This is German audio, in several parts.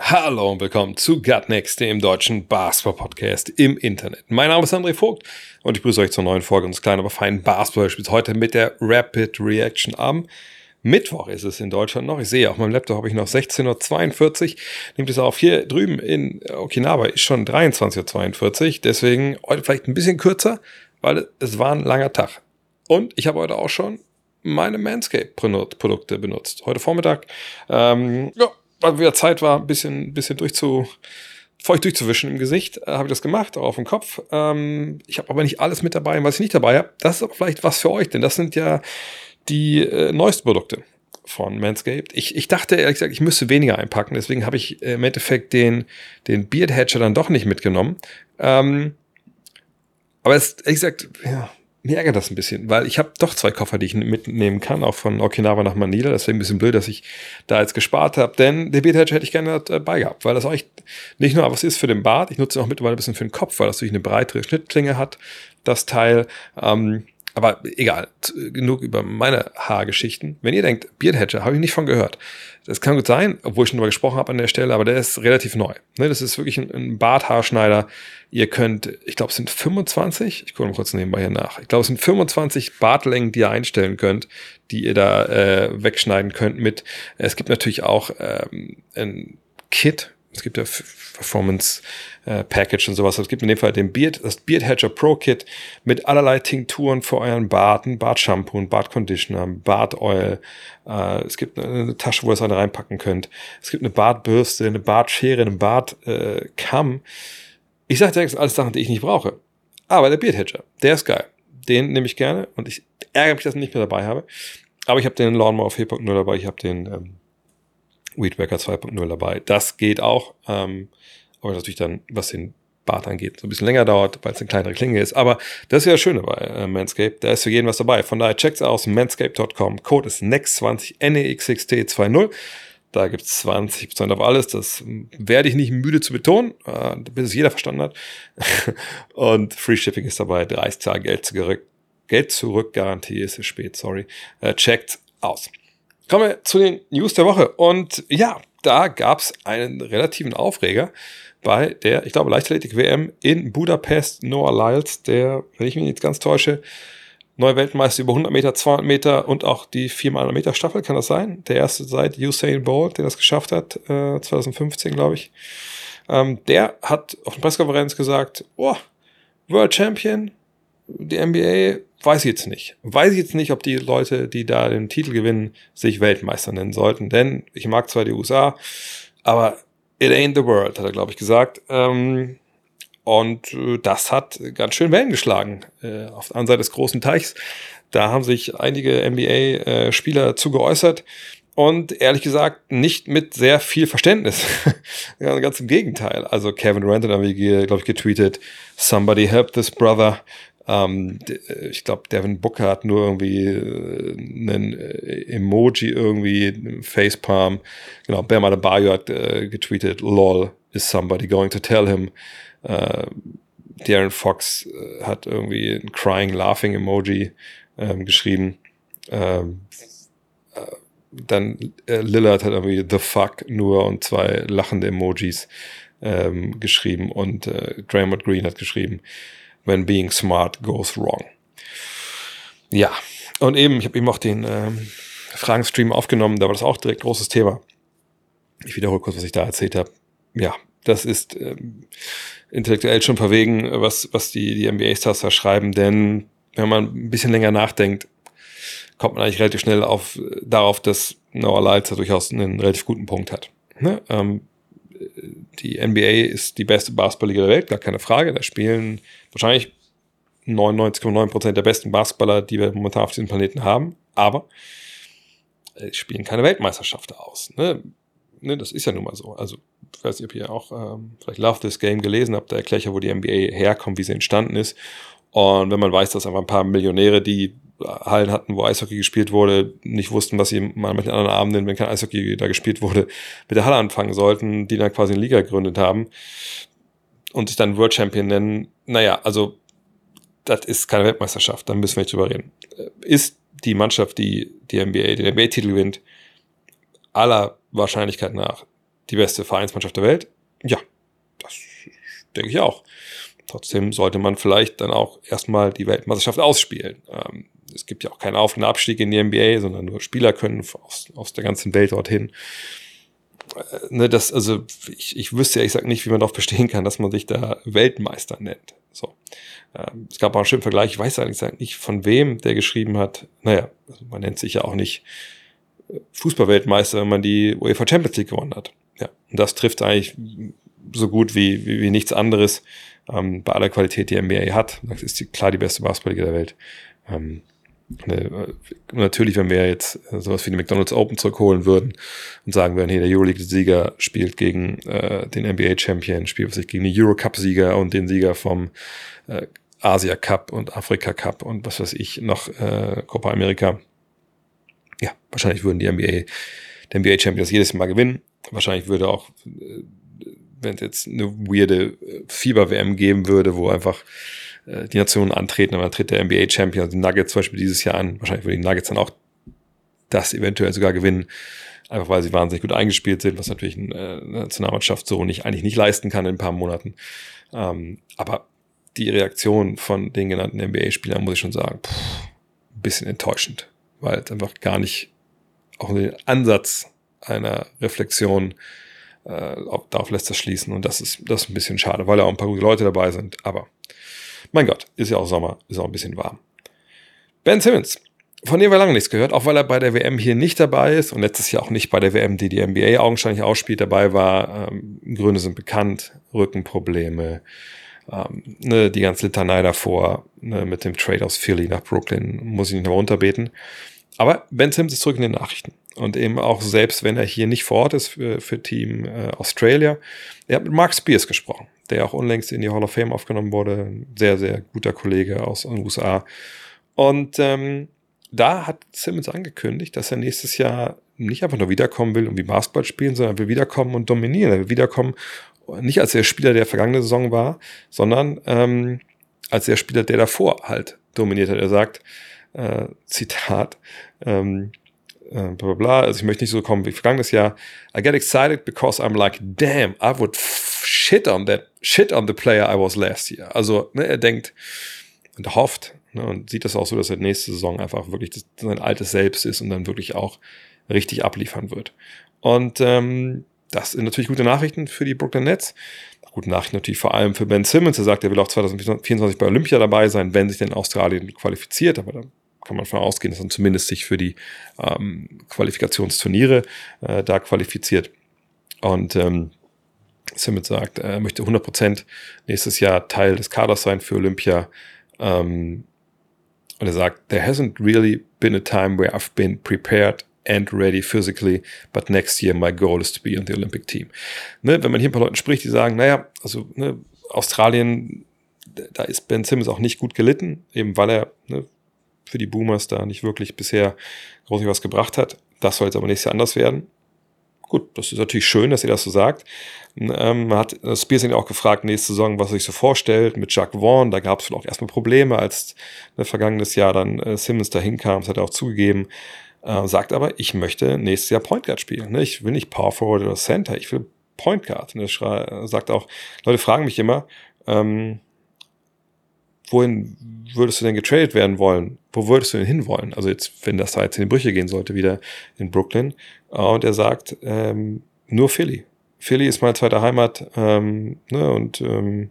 Hallo und willkommen zu Gutnext, dem deutschen Basketball-Podcast im Internet. Mein Name ist André Vogt und ich begrüße euch zur neuen Folge unseres kleinen, aber feinen Basketball-Spiels. Heute mit der Rapid Reaction am Mittwoch ist es in Deutschland noch. Ich sehe, auf meinem Laptop habe ich noch 16.42 Uhr. Nehmt es auf. Hier drüben in Okinawa ist schon 23.42 Uhr. Deswegen heute vielleicht ein bisschen kürzer, weil es war ein langer Tag. Und ich habe heute auch schon meine Manscape-Produkte benutzt. Heute Vormittag, ähm, ja, weil wieder Zeit war, ein bisschen, bisschen durchzu, feucht durchzuwischen im Gesicht, äh, habe ich das gemacht, auch auf dem Kopf. Ähm, ich habe aber nicht alles mit dabei, was ich nicht dabei habe. Das ist aber vielleicht was für euch, denn das sind ja die äh, neuesten Produkte von Manscaped. Ich, ich dachte ehrlich gesagt, ich müsste weniger einpacken, deswegen habe ich äh, im Endeffekt den, den Beard Hatcher dann doch nicht mitgenommen. Ähm, aber es, ehrlich gesagt, ja, mir ärgert das ein bisschen, weil ich habe doch zwei Koffer, die ich mitnehmen kann, auch von Okinawa nach Manila. Deswegen ein bisschen blöd, dass ich da jetzt gespart habe, denn der Hedge hätte ich gerne dabei gehabt, weil das auch nicht nur was ist für den Bart, ich nutze auch mittlerweile ein bisschen für den Kopf, weil das natürlich eine breitere Schnittklinge hat, das Teil. Ähm, aber egal, genug über meine Haargeschichten. Wenn ihr denkt, Beard Hedger, habe ich nicht von gehört. Das kann gut sein, obwohl ich schon darüber gesprochen habe an der Stelle, aber der ist relativ neu. Ne, das ist wirklich ein, ein Barthaarschneider. Ihr könnt, ich glaube, es sind 25, ich gucke mal kurz nebenbei hier nach. Ich glaube, es sind 25 Bartlängen, die ihr einstellen könnt, die ihr da äh, wegschneiden könnt mit. Es gibt natürlich auch ähm, ein Kit, es gibt ja Performance äh, Package und sowas. Es gibt in dem Fall den Beard, das Beard Hedger Pro Kit mit allerlei Tinkturen für euren Bart, ein Bartshampoo, ein Bartconditioner, ein Bartoil. Äh, es gibt eine, eine Tasche, wo ihr es alle reinpacken könnt. Es gibt eine Bartbürste, eine Bartschere, einen Bartkamm. Äh, ich sage direkt, das sind alles Sachen, die ich nicht brauche. Aber der Beard Hedger, der ist geil. Den nehme ich gerne und ich ärgere mich, dass ich ihn nicht mehr dabei habe. Aber ich habe den Lawnmower 4.0 dabei, ich habe den ähm, Weedwacker 2.0 dabei. Das geht auch, ähm, aber natürlich dann, was den Bart angeht, so ein bisschen länger dauert, weil es eine kleinere Klinge ist. Aber das ist ja das Schöne bei äh, Manscaped. Da ist für jeden was dabei. Von daher checkt's aus, manscaped.com. Code ist NEXT20, NEXXT20. Da gibt's 20% auf alles. Das werde ich nicht müde zu betonen, äh, bis es jeder verstanden hat. Und Free Shipping ist dabei. 30 Tage Geld zurück. Geld zurück Garantie ist es spät, sorry. Äh, checkt aus. Kommen wir zu den News der Woche. Und ja, da gab's einen relativen Aufreger bei der, ich glaube, Leichtathletik-WM in Budapest. Noah Lyles, der, wenn ich mich jetzt ganz täusche, neue Weltmeister über 100 Meter, 200 Meter und auch die 4x100 Meter Staffel, kann das sein? Der erste seit Usain Bolt, der das geschafft hat, äh, 2015, glaube ich. Ähm, der hat auf der Pressekonferenz gesagt, oh, World Champion, die NBA, weiß ich jetzt nicht. Weiß ich jetzt nicht, ob die Leute, die da den Titel gewinnen, sich Weltmeister nennen sollten. Denn ich mag zwar die USA, aber it ain't the world, hat er, glaube ich, gesagt. Ähm, und äh, das hat ganz schön Wellen geschlagen äh, auf der anderen Seite des großen Teichs. Da haben sich einige NBA-Spieler äh, zu geäußert. Und ehrlich gesagt, nicht mit sehr viel Verständnis. ja, ganz im Gegenteil. Also Kevin Durant hat irgendwie, glaube ich, getweetet, somebody help this brother. Ähm, ich glaube, Devin Booker hat nur irgendwie äh, einen äh, Emoji irgendwie, Facepalm. Genau, Bam Adebayo hat äh, getweetet, lol, is somebody going to tell him? Äh, Darren Fox äh, hat irgendwie ein crying, laughing Emoji ähm, geschrieben. Ähm, äh, dann äh, Lillard hat irgendwie the fuck nur und zwei lachende Emojis ähm, geschrieben und äh, Draymond Green hat geschrieben, when being smart goes wrong. Ja, und eben, ich habe eben auch den ähm, Fragenstream aufgenommen, da war das auch direkt großes Thema. Ich wiederhole kurz, was ich da erzählt habe. Ja, das ist ähm, intellektuell schon verwegen, was, was die, die NBA-Stars da schreiben, denn wenn man ein bisschen länger nachdenkt, kommt man eigentlich relativ schnell auf, darauf, dass Noah Lyles da durchaus einen relativ guten Punkt hat. Ne? Ähm, die NBA ist die beste Basketballliga der Welt, gar keine Frage. Da spielen wahrscheinlich 99,9% der besten Basketballer, die wir momentan auf diesem Planeten haben. Aber es spielen keine Weltmeisterschaft aus. Ne? Ne, das ist ja nun mal so. Also ich weiß nicht, ob ihr auch ähm, vielleicht Love This Game gelesen habt, da erkläre ich ja, wo die NBA herkommt, wie sie entstanden ist. Und wenn man weiß, dass einfach ein paar Millionäre, die Hallen hatten, wo Eishockey gespielt wurde, nicht wussten, was sie mal mit den anderen Abenden, wenn kein Eishockey da gespielt wurde, mit der Halle anfangen sollten, die dann quasi eine Liga gegründet haben und sich dann World Champion nennen. Naja, also das ist keine Weltmeisterschaft, da müssen wir nicht drüber reden. Ist die Mannschaft, die die NBA, den NBA-Titel gewinnt, aller Wahrscheinlichkeit nach die beste Vereinsmannschaft der Welt? Ja, das denke ich auch. Trotzdem sollte man vielleicht dann auch erstmal die Weltmeisterschaft ausspielen. Ähm, es gibt ja auch keinen Auf- und Abstieg in die NBA, sondern nur Spieler können aus, aus der ganzen Welt dorthin. Äh, ne, das, also ich, ich wüsste ja, ich sag nicht, wie man darauf bestehen kann, dass man sich da Weltmeister nennt. So. Ähm, es gab auch einen schönen Vergleich, ich weiß eigentlich nicht von wem der geschrieben hat. Naja, also man nennt sich ja auch nicht äh, Fußballweltmeister, wenn man die UEFA Champions League gewonnen hat. Ja, und das trifft eigentlich so gut wie, wie, wie nichts anderes ähm, bei aller Qualität, die NBA hat. Das ist die, klar die beste Basketballliga der Welt. Ähm, ne, natürlich, wenn wir jetzt sowas wie die McDonald's Open zurückholen würden und sagen würden, hey, der Euroleague-Sieger spielt gegen äh, den NBA-Champion, spielt sich gegen den Euro-Cup-Sieger und den Sieger vom äh, Asia Cup und Afrika Cup und was weiß ich noch, äh, Copa America. Ja, wahrscheinlich würden die NBA, der NBA-Champion das jedes Mal gewinnen. Wahrscheinlich würde auch äh, wenn es jetzt eine weirde äh, Fieber-WM geben würde, wo einfach äh, die Nationen antreten, dann tritt der NBA-Champion, die Nuggets zum Beispiel dieses Jahr an. Wahrscheinlich würden die Nuggets dann auch das eventuell sogar gewinnen, einfach weil sie wahnsinnig gut eingespielt sind, was natürlich eine, äh, eine Nationalmannschaft so nicht, eigentlich nicht leisten kann in ein paar Monaten. Ähm, aber die Reaktion von den genannten NBA-Spielern, muss ich schon sagen, pff, ein bisschen enttäuschend, weil es einfach gar nicht auch den Ansatz einer Reflexion äh, darauf lässt das schließen. Und das ist, das ist ein bisschen schade, weil ja auch ein paar gute Leute dabei sind. Aber mein Gott, ist ja auch Sommer, ist auch ein bisschen warm. Ben Simmons, von dem wir lange nichts gehört, auch weil er bei der WM hier nicht dabei ist und letztes Jahr auch nicht bei der WM, die die NBA augenscheinlich ausspielt, dabei war. Ähm, Gründe sind bekannt, Rückenprobleme, ähm, ne, die ganze Litanei davor, ne, mit dem Trade aus Philly nach Brooklyn, muss ich nicht noch unterbeten. Aber Ben Simmons ist zurück in den Nachrichten. Und eben auch selbst, wenn er hier nicht vor Ort ist für, für Team äh, Australia. Er hat mit Mark Spears gesprochen, der auch unlängst in die Hall of Fame aufgenommen wurde. Sehr, sehr guter Kollege aus den USA. Und ähm, da hat Simmons angekündigt, dass er nächstes Jahr nicht einfach nur wiederkommen will und wie Basketball spielen, sondern er will wiederkommen und dominieren. Er will wiederkommen, nicht als der Spieler, der vergangene Saison war, sondern ähm, als der Spieler, der davor halt dominiert hat. Er sagt, äh, Zitat, ähm, äh, bla bla bla, also ich möchte nicht so kommen wie vergangenes Jahr. I get excited because I'm like, damn, I would shit on that, shit on the player I was last year. Also ne, er denkt und hofft ne, und sieht das auch so, dass er nächste Saison einfach wirklich das, sein altes Selbst ist und dann wirklich auch richtig abliefern wird. Und ähm, das sind natürlich gute Nachrichten für die Brooklyn Nets. Gute Nachrichten natürlich vor allem für Ben Simmons. Er sagt, er will auch 2024 bei Olympia dabei sein, wenn sich denn Australien qualifiziert. Aber da kann man von ausgehen, dass man zumindest sich für die ähm, Qualifikationsturniere äh, da qualifiziert. Und ähm, Simmons sagt, er möchte 100% nächstes Jahr Teil des Kaders sein für Olympia. Ähm, und er sagt, there hasn't really been a time where I've been prepared and ready physically, but next year my goal is to be on the Olympic team. Ne, wenn man hier ein paar Leuten spricht, die sagen, naja, also ne, Australien, da ist Ben Simmons auch nicht gut gelitten, eben weil er ne, für die Boomers da nicht wirklich bisher großartig was gebracht hat. Das soll jetzt aber nächstes Jahr anders werden. Gut, das ist natürlich schön, dass ihr das so sagt. Ähm, man hat äh, Spears auch gefragt, nächste Saison, was er sich so vorstellt mit Jacques Vaughn. Da gab es wohl auch erstmal Probleme, als ne, vergangenes Jahr dann äh, Simmons dahin kam. Das hat er auch zugegeben. Äh, sagt aber, ich möchte nächstes Jahr Point Guard spielen. Ne? Ich will nicht Power Forward oder Center, ich will Point Guard. Ne? Sagt auch, Leute fragen mich immer, ähm, wohin würdest du denn getradet werden wollen? Wo würdest du denn hinwollen? Also jetzt, wenn das da jetzt in die Brüche gehen sollte, wieder in Brooklyn. Und er sagt, ähm, nur Philly. Philly ist meine zweite Heimat. Ähm, ne, und ähm,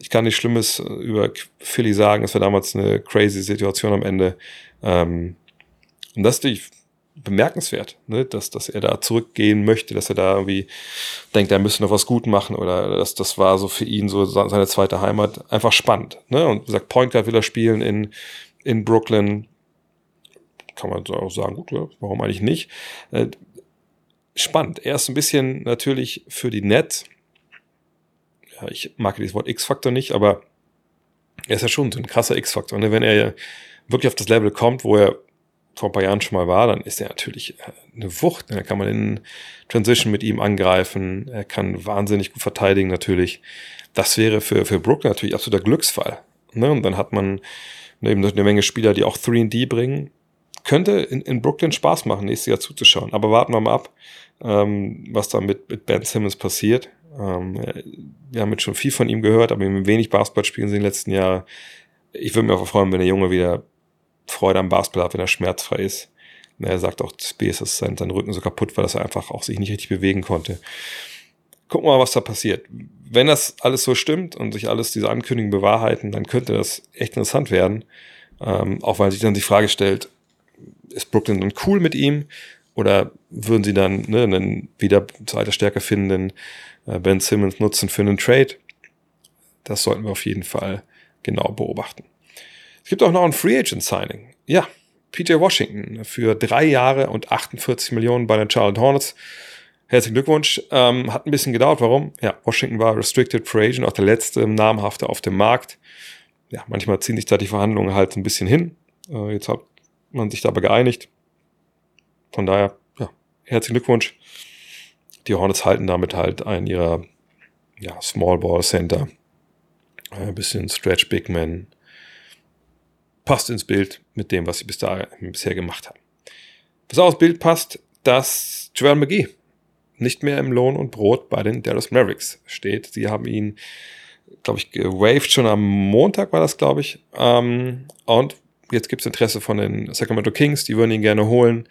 ich kann nichts Schlimmes über Philly sagen. Es war damals eine crazy Situation am Ende. Ähm, und das ist natürlich bemerkenswert, ne? dass, dass er da zurückgehen möchte, dass er da irgendwie denkt, er müsste noch was gut machen oder dass das war so für ihn so seine zweite Heimat. Einfach spannend. Ne? Und wie gesagt, Point Guard will er spielen in, in Brooklyn. Kann man auch sagen, gut, warum eigentlich nicht? Äh, spannend. Er ist ein bisschen natürlich für die Nets. Ja, ich mag dieses Wort X-Faktor nicht, aber er ist ja schon so ein krasser X-Faktor. Ne? Wenn er wirklich auf das Level kommt, wo er vor ein paar Jahren schon mal war, dann ist er natürlich äh, eine Wucht. Da kann man in Transition mit ihm angreifen. Er kann wahnsinnig gut verteidigen natürlich. Das wäre für, für Brooklyn natürlich absoluter Glücksfall. Ne? Und dann hat man eben eine Menge Spieler, die auch 3D bringen. Könnte in, in Brooklyn Spaß machen, nächstes Jahr zuzuschauen. Aber warten wir mal ab, ähm, was da mit, mit Ben Simmons passiert. Ähm, wir haben jetzt schon viel von ihm gehört, aber ihm wenig Basketball spielen sie in den letzten Jahren. Ich würde mich auch freuen, wenn der Junge wieder Freude am Basketball hat, wenn er schmerzfrei ist. Er sagt auch, Space ist sein, sein Rücken so kaputt, weil er einfach auch sich nicht richtig bewegen konnte. Gucken wir mal, was da passiert. Wenn das alles so stimmt und sich alles diese Ankündigungen bewahrheiten, dann könnte das echt interessant werden. Ähm, auch weil sich dann die Frage stellt, ist Brooklyn dann cool mit ihm? Oder würden sie dann ne, einen wieder zu Stärke findenden äh, Ben Simmons nutzen für einen Trade? Das sollten wir auf jeden Fall genau beobachten. Es gibt auch noch ein Free Agent Signing. Ja, PJ Washington für drei Jahre und 48 Millionen bei den Charlotte Hornets. Herzlichen Glückwunsch. Ähm, hat ein bisschen gedauert. Warum? Ja, Washington war Restricted Free Agent, auch der letzte namhafte auf dem Markt. Ja, manchmal ziehen sich da die Verhandlungen halt ein bisschen hin. Äh, jetzt hat man sich dabei geeinigt. Von daher, ja, herzlichen Glückwunsch. Die Hornets halten damit halt einen ihrer ja, Small Ball Center. Ein bisschen Stretch Big Man. Passt ins Bild mit dem, was sie bis da, bisher gemacht haben. Was auch ins Bild passt, dass Joel McGee nicht mehr im Lohn und Brot bei den Dallas Mavericks steht. Sie haben ihn, glaube ich, gewaved schon am Montag war das, glaube ich. Ähm, und jetzt gibt es Interesse von den Sacramento Kings, die würden ihn gerne holen.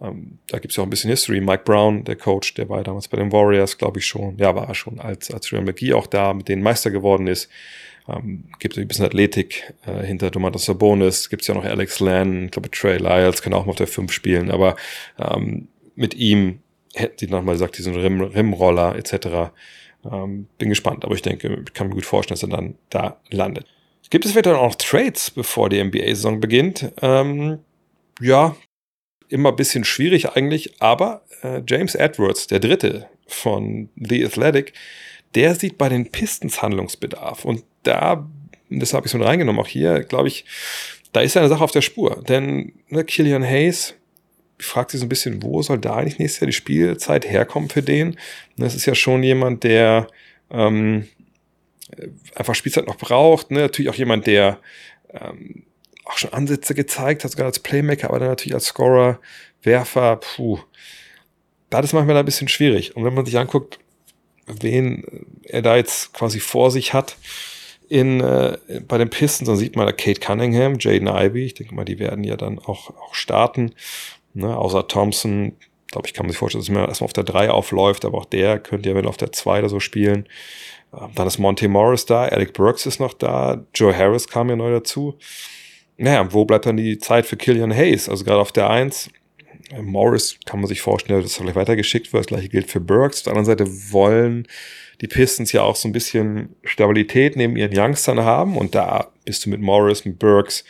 Ähm, da gibt es ja auch ein bisschen History. Mike Brown, der Coach, der war damals bei den Warriors, glaube ich schon. Ja, war er schon, als, als Joel McGee auch da mit denen Meister geworden ist. Ähm, gibt ein bisschen Athletik äh, hinter Domantas Sabonis. Gibt es ja noch Alex Lan, ich glaube Trey Lyles kann auch mal auf der 5 spielen. Aber ähm, mit ihm hätten sie nochmal gesagt, diesen Rim, Rimroller etc. Ähm, bin gespannt, aber ich denke, kann mir gut vorstellen, dass er dann da landet. Gibt es vielleicht auch noch Trades, bevor die NBA-Saison beginnt? Ähm, ja, immer ein bisschen schwierig eigentlich, aber äh, James Edwards, der dritte von The Athletic, der sieht bei den Pistons Handlungsbedarf. Und da, das habe ich so reingenommen, auch hier, glaube ich, da ist eine Sache auf der Spur. Denn ne, Killian Hayes fragt sich so ein bisschen, wo soll da eigentlich nächstes Jahr die Spielzeit herkommen für den? Das ist ja schon jemand, der ähm, einfach Spielzeit noch braucht. Ne? Natürlich auch jemand, der ähm, auch schon Ansätze gezeigt hat, sogar als Playmaker, aber dann natürlich als Scorer, Werfer, puh. Da ist manchmal ein bisschen schwierig. Und wenn man sich anguckt, wen er da jetzt quasi vor sich hat in, äh, bei den Pistons, dann sieht man da Kate Cunningham, Jaden Ivey, ich denke mal, die werden ja dann auch, auch starten. Ne? Außer Thompson, glaube ich, kann man sich vorstellen, dass man erstmal auf der 3 aufläuft, aber auch der könnte ja wenn auf der 2 oder so spielen. Ähm, dann ist Monte Morris da, Alec Burks ist noch da, Joe Harris kam ja neu dazu. Naja, wo bleibt dann die Zeit für Killian Hayes? Also gerade auf der 1, äh, Morris kann man sich vorstellen, dass er vielleicht weitergeschickt wird. Das gleiche gilt für Burks. Auf der anderen Seite wollen die Pistons ja auch so ein bisschen Stabilität neben ihren Youngstern haben. Und da bist du mit Morris, mit Burks,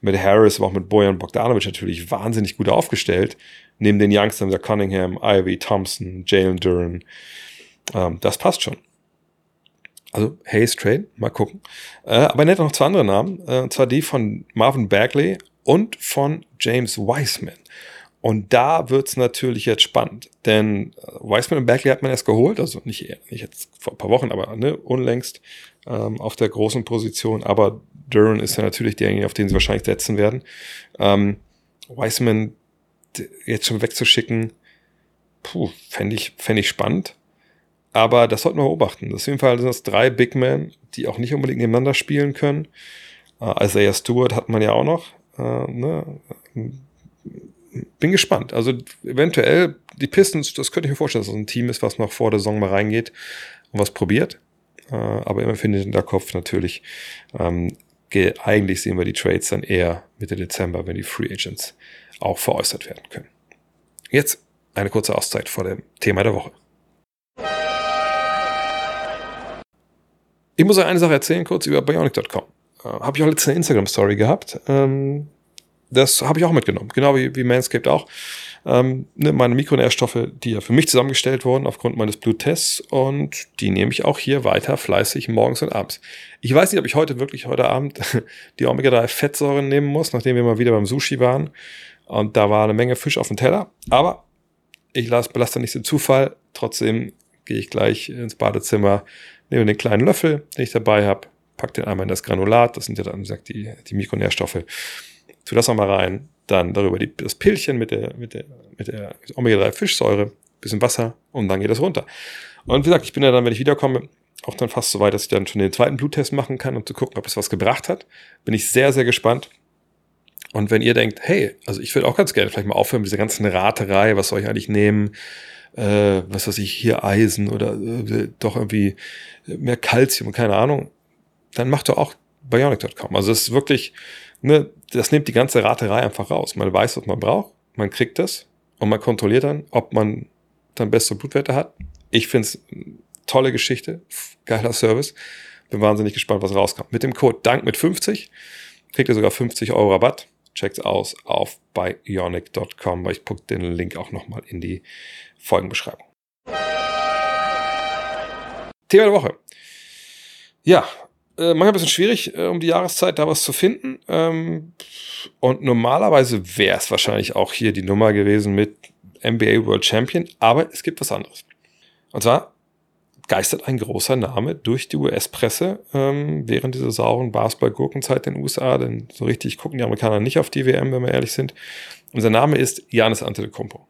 mit Harris, aber auch mit Bojan Bogdanovic natürlich wahnsinnig gut aufgestellt. Neben den Youngstern der Cunningham, Ivy, Thompson, Jalen Duran. Ähm, das passt schon. Also Hayes Trade, mal gucken. Äh, aber er nennt noch zwei andere Namen, äh, und zwar die von Marvin Bagley und von James Wiseman. Und da wird's natürlich jetzt spannend, denn äh, Wiseman und Bagley hat man erst geholt, also nicht, nicht jetzt vor ein paar Wochen, aber ne, unlängst ähm, auf der großen Position. Aber Duran ist ja natürlich derjenige, auf den sie wahrscheinlich setzen werden. Ähm, Wiseman jetzt schon wegzuschicken, puh, fände ich, fänd ich spannend. Aber das sollten wir beobachten. Das auf jeden Fall sind das drei Big Men, die auch nicht unbedingt nebeneinander spielen können. Äh, Isaiah Stewart hat man ja auch noch. Äh, ne? Bin gespannt. Also eventuell die Pistons, das könnte ich mir vorstellen, dass das ein Team ist, was noch vor der Saison mal reingeht und was probiert. Äh, aber immer findet in der Kopf natürlich. Ähm, eigentlich sehen wir die Trades dann eher Mitte Dezember, wenn die Free Agents auch veräußert werden können. Jetzt eine kurze Auszeit vor dem Thema der Woche. Ich muss euch eine Sache erzählen, kurz über Bionic.com. Äh, habe ich auch letzte Instagram-Story gehabt. Ähm, das habe ich auch mitgenommen, genau wie, wie Manscaped auch. ähm, ne, meine Mikronährstoffe, die ja für mich zusammengestellt wurden aufgrund meines Bluttests und die nehme ich auch hier weiter fleißig morgens und abends. Ich weiß nicht, ob ich heute wirklich heute Abend die Omega-3-Fettsäuren nehmen muss, nachdem wir mal wieder beim Sushi waren und da war eine Menge Fisch auf dem Teller, aber ich lasse, belasse nicht den Zufall, trotzdem gehe ich gleich ins Badezimmer, nehme den kleinen Löffel, den ich dabei habe, pack den einmal in das Granulat, das sind ja dann, wie gesagt, die, die Mikronährstoffe, tu das nochmal rein, dann darüber die, das Pillchen mit der, mit der, mit der Omega-3-Fischsäure, bisschen Wasser und dann geht das runter. Und wie gesagt, ich bin ja dann, wenn ich wiederkomme, auch dann fast so weit, dass ich dann schon den zweiten Bluttest machen kann, um zu gucken, ob es was gebracht hat. Bin ich sehr, sehr gespannt. Und wenn ihr denkt, hey, also ich würde auch ganz gerne vielleicht mal aufhören mit dieser ganzen Raterei, was soll ich eigentlich nehmen? Äh, was weiß ich, hier Eisen oder äh, doch irgendwie mehr Kalzium, keine Ahnung, dann macht doch auch Bionic.com. Also es ist wirklich, ne, das nimmt die ganze Raterei einfach raus. Man weiß, was man braucht, man kriegt das und man kontrolliert dann, ob man dann bessere Blutwerte hat. Ich finde es tolle Geschichte, geiler Service. Bin wahnsinnig gespannt, was rauskommt. Mit dem Code DANK mit 50 kriegt ihr sogar 50 Euro Rabatt. Checkt's aus auf bionic.com. Ich packe den Link auch nochmal in die Folgenbeschreibung. Thema der Woche. Ja, äh, manchmal ein bisschen schwierig, äh, um die Jahreszeit da was zu finden. Ähm, und normalerweise wäre es wahrscheinlich auch hier die Nummer gewesen mit NBA World Champion, aber es gibt was anderes. Und zwar geistert ein großer Name durch die US-Presse ähm, während dieser sauren Basketball-Gurkenzeit in den USA, denn so richtig gucken die Amerikaner nicht auf die WM, wenn wir ehrlich sind. Unser Name ist Janis Antetokounmpo.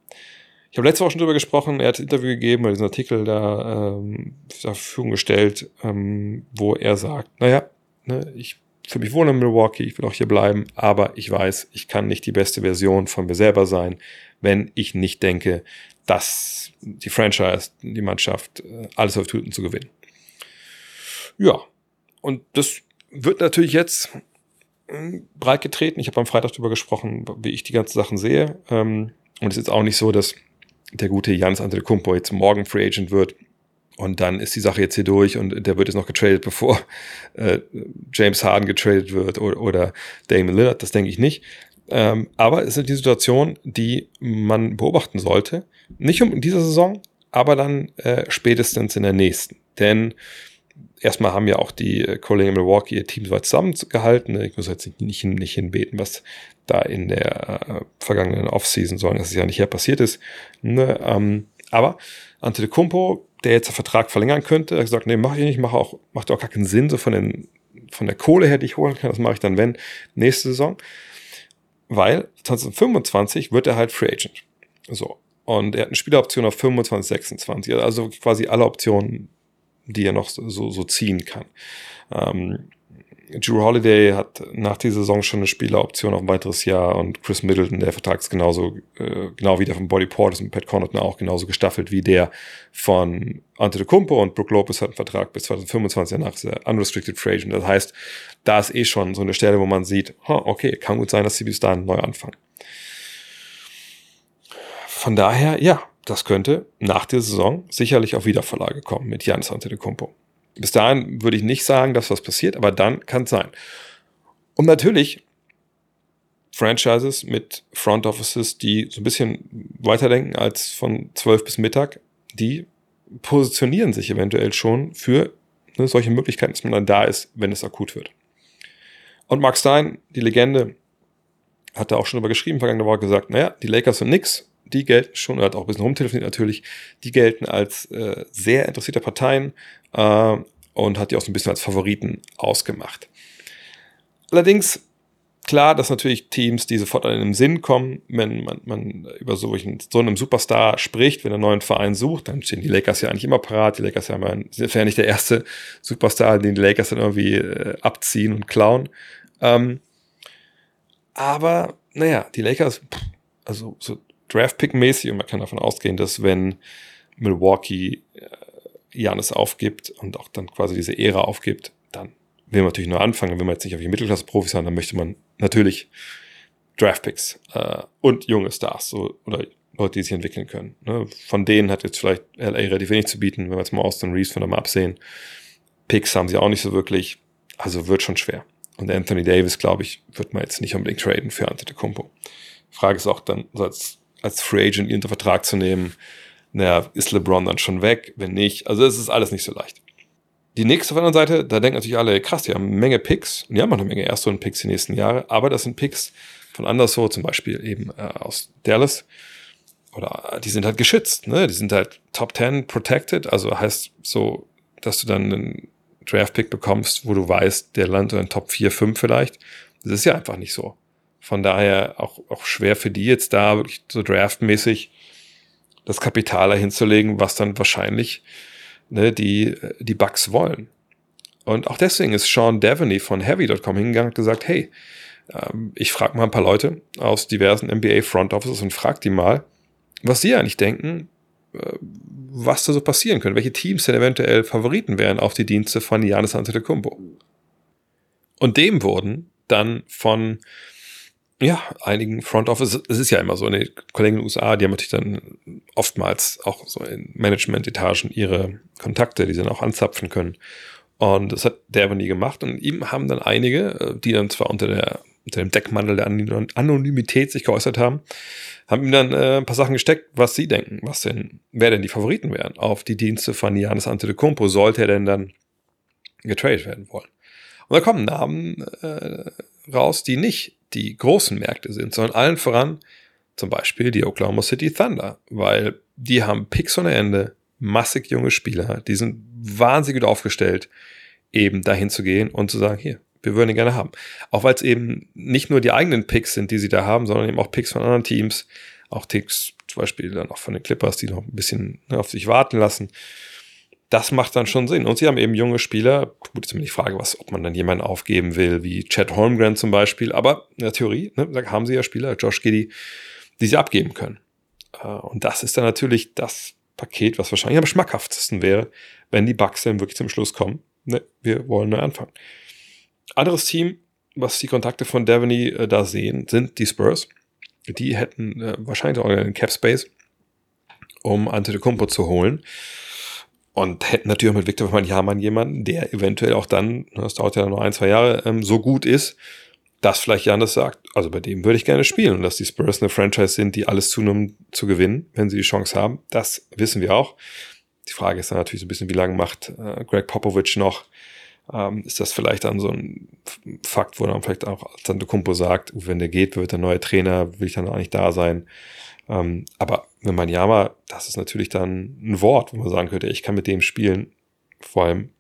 Ich habe letzte Woche schon drüber gesprochen, er hat ein Interview gegeben, oder diesen Artikel da ähm, zur Verfügung gestellt, ähm, wo er sagt, naja, ne, ich für mich wohne in Milwaukee, ich will auch hier bleiben, aber ich weiß, ich kann nicht die beste Version von mir selber sein, wenn ich nicht denke, dass die Franchise, die Mannschaft, äh, alles auf Tüten zu gewinnen. Ja, und das wird natürlich jetzt hm, breit getreten. Ich habe am Freitag darüber gesprochen, wie ich die ganzen Sachen sehe. Ähm, und es ist auch nicht so, dass der gute Janis Antetokounmpo jetzt morgen Free Agent wird und dann ist die Sache jetzt hier durch und der wird jetzt noch getradet, bevor äh, James Harden getradet wird oder, oder Damon Lillard. Das denke ich nicht. Ähm, aber es ist die Situation, die man beobachten sollte. Nicht um in dieser Saison, aber dann äh, spätestens in der nächsten. Denn erstmal haben ja auch die äh, Kollegen in Milwaukee ihr Team so weit zusammengehalten. Ich muss jetzt nicht, nicht, hinbeten, was da in der äh, vergangenen Offseason, sondern dass es ja nicht hier passiert ist. Ne? Ähm, aber Antetokounmpo, der jetzt den Vertrag verlängern könnte, hat gesagt, nee, mache ich nicht, mache auch, macht auch gar keinen Sinn, so von den, von der Kohle her, die ich holen kann, das mache ich dann, wenn, nächste Saison. Weil 2025 wird er halt Free Agent. So. Und er hat eine Spieleroption auf 25, 26, also quasi alle Optionen, die er noch so, so ziehen kann. Ähm, Drew Holiday hat nach dieser Saison schon eine Spieleroption auf ein weiteres Jahr und Chris Middleton, der Vertrag ist genauso, äh, genau wie der von Body Portis und Pat Connaughton auch genauso gestaffelt wie der von Antetokounmpo und Brook Lopez hat einen Vertrag bis 2025 nach der Unrestricted Free Agent. Das heißt, da ist eh schon so eine Stelle, wo man sieht, huh, okay, kann gut sein, dass sie bis dahin neu anfangen. Von daher, ja, das könnte nach der Saison sicherlich auf Wiederverlage kommen mit Janis Antetokounmpo. Bis dahin würde ich nicht sagen, dass was passiert, aber dann kann es sein. Und natürlich Franchises mit Front Offices, die so ein bisschen weiterdenken als von 12 bis Mittag, die positionieren sich eventuell schon für ne, solche Möglichkeiten, dass man dann da ist, wenn es akut wird. Und Mark Stein, die Legende, hat da auch schon drüber geschrieben, vergangene Woche gesagt, naja, die Lakers sind nix, die gelten schon, er hat auch ein bisschen rumtelefoniert natürlich, die gelten als äh, sehr interessierte Parteien äh, und hat die auch so ein bisschen als Favoriten ausgemacht. Allerdings, klar, dass natürlich Teams, die sofort an den Sinn kommen, wenn man, man über so, so einen Superstar spricht, wenn er einen neuen Verein sucht, dann stehen die Lakers ja eigentlich immer parat. Die Lakers ja immer, sind nicht der erste Superstar, den die Lakers dann irgendwie äh, abziehen und klauen. Ähm, aber, naja, die Lakers, also so Draft-Pick-mäßig und man kann davon ausgehen, dass wenn Milwaukee äh, Janis aufgibt und auch dann quasi diese Ära aufgibt, dann will man natürlich nur anfangen. Wenn man jetzt nicht auf die Mittelklasse-Profis haben, dann möchte man natürlich Draftpicks äh, und junge Stars so, oder Leute, die sich entwickeln können. Ne? Von denen hat jetzt vielleicht LA relativ wenig zu bieten, wenn wir jetzt mal Austin Reeves von einmal absehen. Picks haben sie auch nicht so wirklich, also wird schon schwer. Und Anthony Davis, glaube ich, wird man jetzt nicht unbedingt traden für Antetokounmpo. Frage ist auch dann, so als als Free Agent ihn unter Vertrag zu nehmen. Naja, ist LeBron dann schon weg? Wenn nicht, also es ist alles nicht so leicht. Die Knicks auf der anderen Seite, da denken natürlich alle, krass, die haben eine Menge Picks und die haben auch eine Menge Erstrunden-Picks die nächsten Jahre, aber das sind Picks von anderswo, zum Beispiel eben äh, aus Dallas. Oder die sind halt geschützt, ne? Die sind halt Top 10 protected, also heißt so, dass du dann einen Draft-Pick bekommst, wo du weißt, der landet in Top 4, 5 vielleicht. Das ist ja einfach nicht so. Von daher auch, auch schwer für die jetzt da wirklich so draftmäßig das Kapital dahinzulegen, was dann wahrscheinlich ne, die, die Bugs wollen. Und auch deswegen ist Sean Devaney von Heavy.com hingegangen und gesagt, hey, ähm, ich frage mal ein paar Leute aus diversen NBA Front Offices und frag die mal, was sie eigentlich denken, äh, was da so passieren könnte, welche Teams denn eventuell Favoriten wären auf die Dienste von Giannis Antetokounmpo. Und dem wurden dann von ja, einigen Front Office, es ist ja immer so, eine Kollegen in den USA, die haben natürlich dann oftmals auch so in Management-Etagen ihre Kontakte, die sie dann auch anzapfen können. Und das hat der aber nie gemacht. Und ihm haben dann einige, äh, die dann zwar unter, der, unter dem Deckmantel der Anonymität sich geäußert haben, haben ihm dann äh, ein paar Sachen gesteckt, was sie denken, was denn, wer denn die Favoriten wären auf die Dienste von Janis Antetokounmpo, sollte er denn dann getradet werden wollen. Und da kommen Namen äh, raus, die nicht die großen Märkte sind, sondern allen voran zum Beispiel die Oklahoma City Thunder, weil die haben Picks ohne Ende, massig junge Spieler, die sind wahnsinnig gut aufgestellt, eben dahin zu gehen und zu sagen, hier, wir würden ihn gerne haben. Auch weil es eben nicht nur die eigenen Picks sind, die sie da haben, sondern eben auch Picks von anderen Teams, auch Picks zum Beispiel dann auch von den Clippers, die noch ein bisschen ne, auf sich warten lassen das macht dann schon Sinn. Und sie haben eben junge Spieler. Gut, ist mir die Frage, was, ob man dann jemanden aufgeben will, wie Chad Holmgren zum Beispiel. Aber in der Theorie ne, da haben sie ja Spieler, Josh Giddy, die sie abgeben können. Äh, und das ist dann natürlich das Paket, was wahrscheinlich am schmackhaftesten wäre, wenn die Bucks dann wirklich zum Schluss kommen. Ne, wir wollen neu anfangen. Anderes Team, was die Kontakte von Devaney äh, da sehen, sind die Spurs. Die hätten äh, wahrscheinlich auch einen Cap Space, um Antetokounmpo zu holen. Und hätten natürlich auch mit Victor Wembanyama jemanden, der eventuell auch dann, ne, das dauert ja noch ein, zwei Jahre, ähm, so gut ist, dass vielleicht Janis sagt, also bei dem würde ich gerne spielen und dass die Spurs eine Franchise sind, die alles zunehmen zu gewinnen, wenn sie die Chance haben. Das wissen wir auch. Die Frage ist dann natürlich so ein bisschen, wie lange macht äh, Greg Popovich noch? Ähm, ist das vielleicht dann so ein Fakt, wo dann vielleicht auch Santo Kumpo sagt, wenn der geht, wird der neue Trainer, will ich dann auch nicht da sein. Ähm, aber wenn man Yama, das ist natürlich dann ein Wort, wo man sagen könnte, ich kann mit dem spielen, vor allem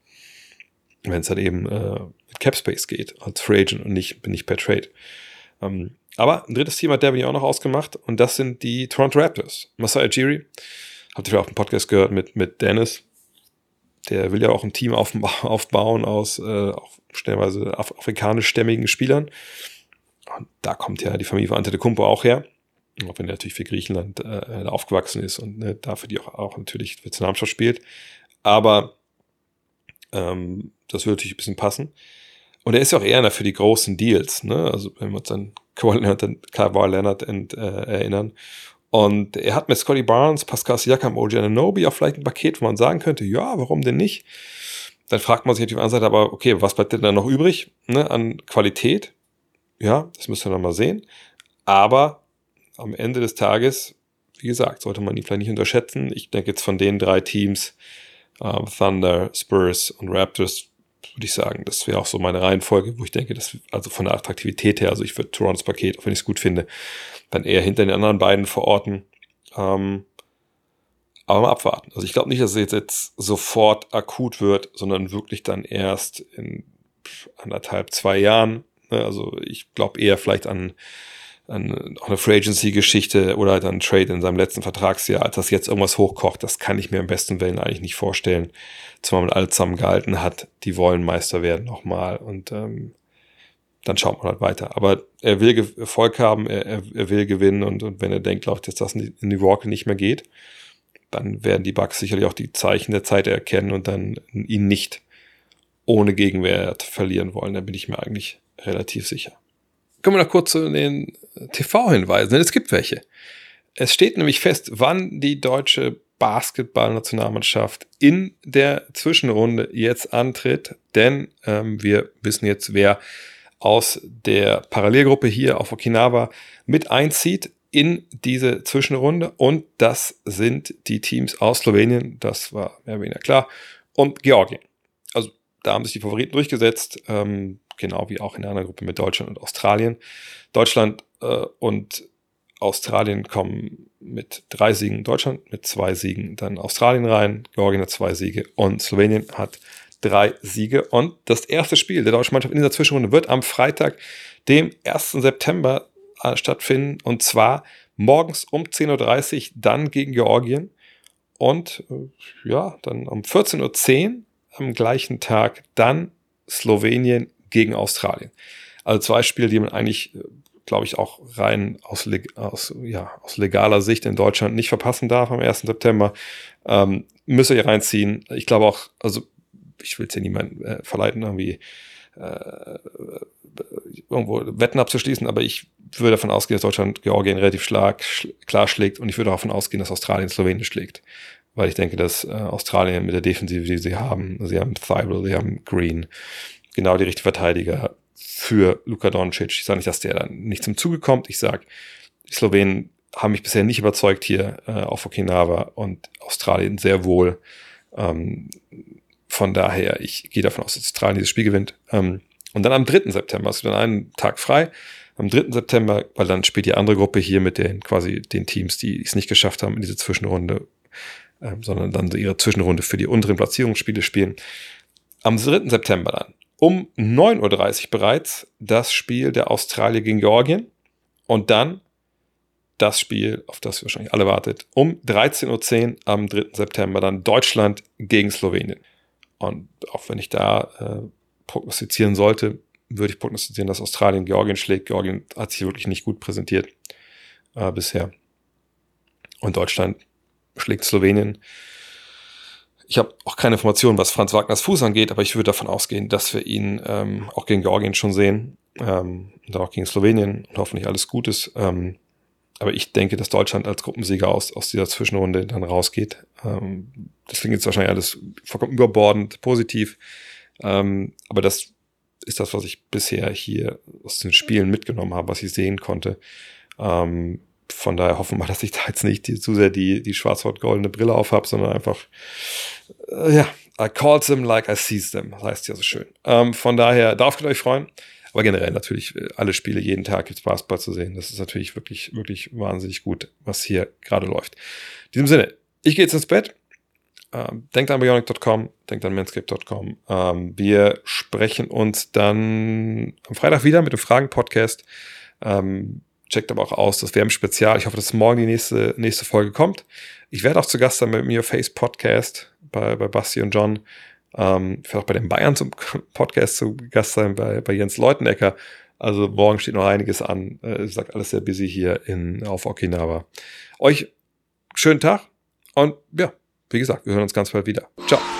wenn es dann eben äh, mit Capspace geht, als Free Agent und nicht, bin ich per Trade. Ähm, aber ein drittes Team hat Devin ja auch noch ausgemacht und das sind die Toronto Raptors. Masai Ujiri, habt ihr vielleicht auch einen Podcast gehört mit, mit Dennis, der will ja auch ein Team aufbauen aus äh, auch stellenweise af afrikanischstämmigen Spielern. Und da kommt ja die Familie von Antetokounmpo auch her auch wenn er natürlich für Griechenland äh, aufgewachsen ist und ne, dafür die auch, auch natürlich für Nationalmannschaft spielt. Aber ähm, das würde natürlich ein bisschen passen. Und er ist ja auch eher für die großen Deals, ne? Also wenn wir uns an Kawhi Leonard, Leonard äh, erinnern. Und er hat mit Scotty Barnes, Pascal Siakam, OG Ananobi auch vielleicht ein Paket, wo man sagen könnte, ja, warum denn nicht? Dann fragt man sich natürlich auf der anderen Seite, aber okay, was bleibt denn da noch übrig ne, an Qualität? Ja, das müssen wir noch mal sehen. Aber am Ende des Tages, wie gesagt, sollte man ihn vielleicht nicht unterschätzen. Ich denke jetzt von den drei Teams, äh, Thunder, Spurs und Raptors, würde ich sagen, das wäre auch so meine Reihenfolge, wo ich denke, dass, also von der Attraktivität her, also ich würde Torontos Paket, auch wenn ich es gut finde, dann eher hinter den anderen beiden verorten. Ähm, aber mal abwarten. Also ich glaube nicht, dass es jetzt, jetzt sofort akut wird, sondern wirklich dann erst in anderthalb, zwei Jahren. Ne, also ich glaube eher vielleicht an an, auch eine Free Agency Geschichte oder dann Trade in seinem letzten Vertragsjahr, als das jetzt irgendwas hochkocht, das kann ich mir im besten Willen eigentlich nicht vorstellen. Zumal man alle zusammengehalten hat, die wollen Meister werden nochmal und ähm, dann schaut man halt weiter. Aber er will Erfolg haben, er, er will gewinnen und, und wenn er denkt, glaubt, dass das in New York nicht mehr geht, dann werden die Bucks sicherlich auch die Zeichen der Zeit erkennen und dann ihn nicht ohne Gegenwert verlieren wollen. Da bin ich mir eigentlich relativ sicher. Kommen wir noch kurz zu den TV-Hinweisen, denn es gibt welche. Es steht nämlich fest, wann die deutsche Basketballnationalmannschaft in der Zwischenrunde jetzt antritt, denn ähm, wir wissen jetzt, wer aus der Parallelgruppe hier auf Okinawa mit einzieht. in diese Zwischenrunde und das sind die Teams aus Slowenien, das war mehr oder weniger klar, und Georgien. Also da haben sich die Favoriten durchgesetzt, ähm, genau wie auch in der anderen Gruppe mit Deutschland und Australien. Deutschland äh, und Australien kommen mit drei Siegen, Deutschland mit zwei Siegen, dann Australien rein, Georgien hat zwei Siege und Slowenien hat drei Siege. Und das erste Spiel der deutschen Mannschaft in dieser Zwischenrunde wird am Freitag, dem 1. September, äh, stattfinden. Und zwar morgens um 10.30 Uhr dann gegen Georgien. Und äh, ja, dann um 14.10 Uhr am gleichen Tag dann Slowenien gegen Australien. Also zwei Spiele, die man eigentlich, äh, glaube ich, auch rein aus, aus, ja, aus legaler Sicht in Deutschland nicht verpassen darf am 1. September. Ähm, müsst ihr reinziehen. Ich glaube auch, also ich will es ja niemanden äh, verleiten, irgendwie äh, irgendwo Wetten abzuschließen, aber ich würde davon ausgehen, dass Deutschland Georgien relativ schlag, sch klar schlägt und ich würde davon ausgehen, dass Australien Slowenien schlägt. Weil ich denke, dass äh, Australien mit der Defensive, die sie haben, sie haben Thibault, sie haben Green, genau die richtigen Verteidiger für Luka Doncic. Ich sage nicht, dass der dann nicht zum Zuge kommt. Ich sage, die Slowenen haben mich bisher nicht überzeugt hier äh, auf Okinawa und Australien sehr wohl. Ähm, von daher, ich gehe davon aus, dass Australien dieses Spiel gewinnt. Ähm, und dann am 3. September hast du dann einen Tag frei. Am 3. September, weil dann spielt die andere Gruppe hier mit den quasi den Teams, die es nicht geschafft haben in diese Zwischenrunde, ähm, sondern dann ihre Zwischenrunde für die unteren Platzierungsspiele spielen. Am 3. September dann um 9.30 Uhr bereits das Spiel der Australier gegen Georgien und dann das Spiel, auf das ihr wahrscheinlich alle wartet, um 13.10 Uhr am 3. September dann Deutschland gegen Slowenien. Und auch wenn ich da äh, prognostizieren sollte, würde ich prognostizieren, dass Australien Georgien schlägt. Georgien hat sich wirklich nicht gut präsentiert äh, bisher. Und Deutschland schlägt Slowenien. Ich habe auch keine Informationen, was Franz Wagners Fuß angeht, aber ich würde davon ausgehen, dass wir ihn ähm, auch gegen Georgien schon sehen. Ähm, und auch gegen Slowenien und hoffentlich alles Gutes. Ähm, aber ich denke, dass Deutschland als Gruppensieger aus, aus dieser Zwischenrunde dann rausgeht. Ähm, das klingt jetzt wahrscheinlich alles vollkommen überbordend positiv. Ähm, aber das ist das, was ich bisher hier aus den Spielen mitgenommen habe, was ich sehen konnte. Ähm, von daher hoffen wir, dass ich da jetzt nicht zu sehr die, die schwarz-rot-goldene Brille auf habe, sondern einfach, äh, ja, I called them like I sees them. Das heißt ja so schön. Ähm, von daher, darauf könnt euch freuen. Aber generell natürlich äh, alle Spiele jeden Tag gibt's Basketball zu sehen. Das ist natürlich wirklich, wirklich wahnsinnig gut, was hier gerade läuft. In diesem Sinne, ich gehe jetzt ins Bett. Ähm, denkt an bionic.com, denkt an manscape.com. Ähm, wir sprechen uns dann am Freitag wieder mit dem Fragen-Podcast. Ähm, checkt aber auch aus das WM-Spezial. Ich hoffe, dass morgen die nächste, nächste Folge kommt. Ich werde auch zu Gast sein beim Your Face Podcast bei, bei Basti und John. Ähm, ich werde auch bei den Bayern zum Podcast zu Gast sein, bei, bei Jens Leutenecker. Also morgen steht noch einiges an. Äh, ich sag alles sehr busy hier in, auf Okinawa. Euch schönen Tag und ja, wie gesagt, wir hören uns ganz bald wieder. Ciao.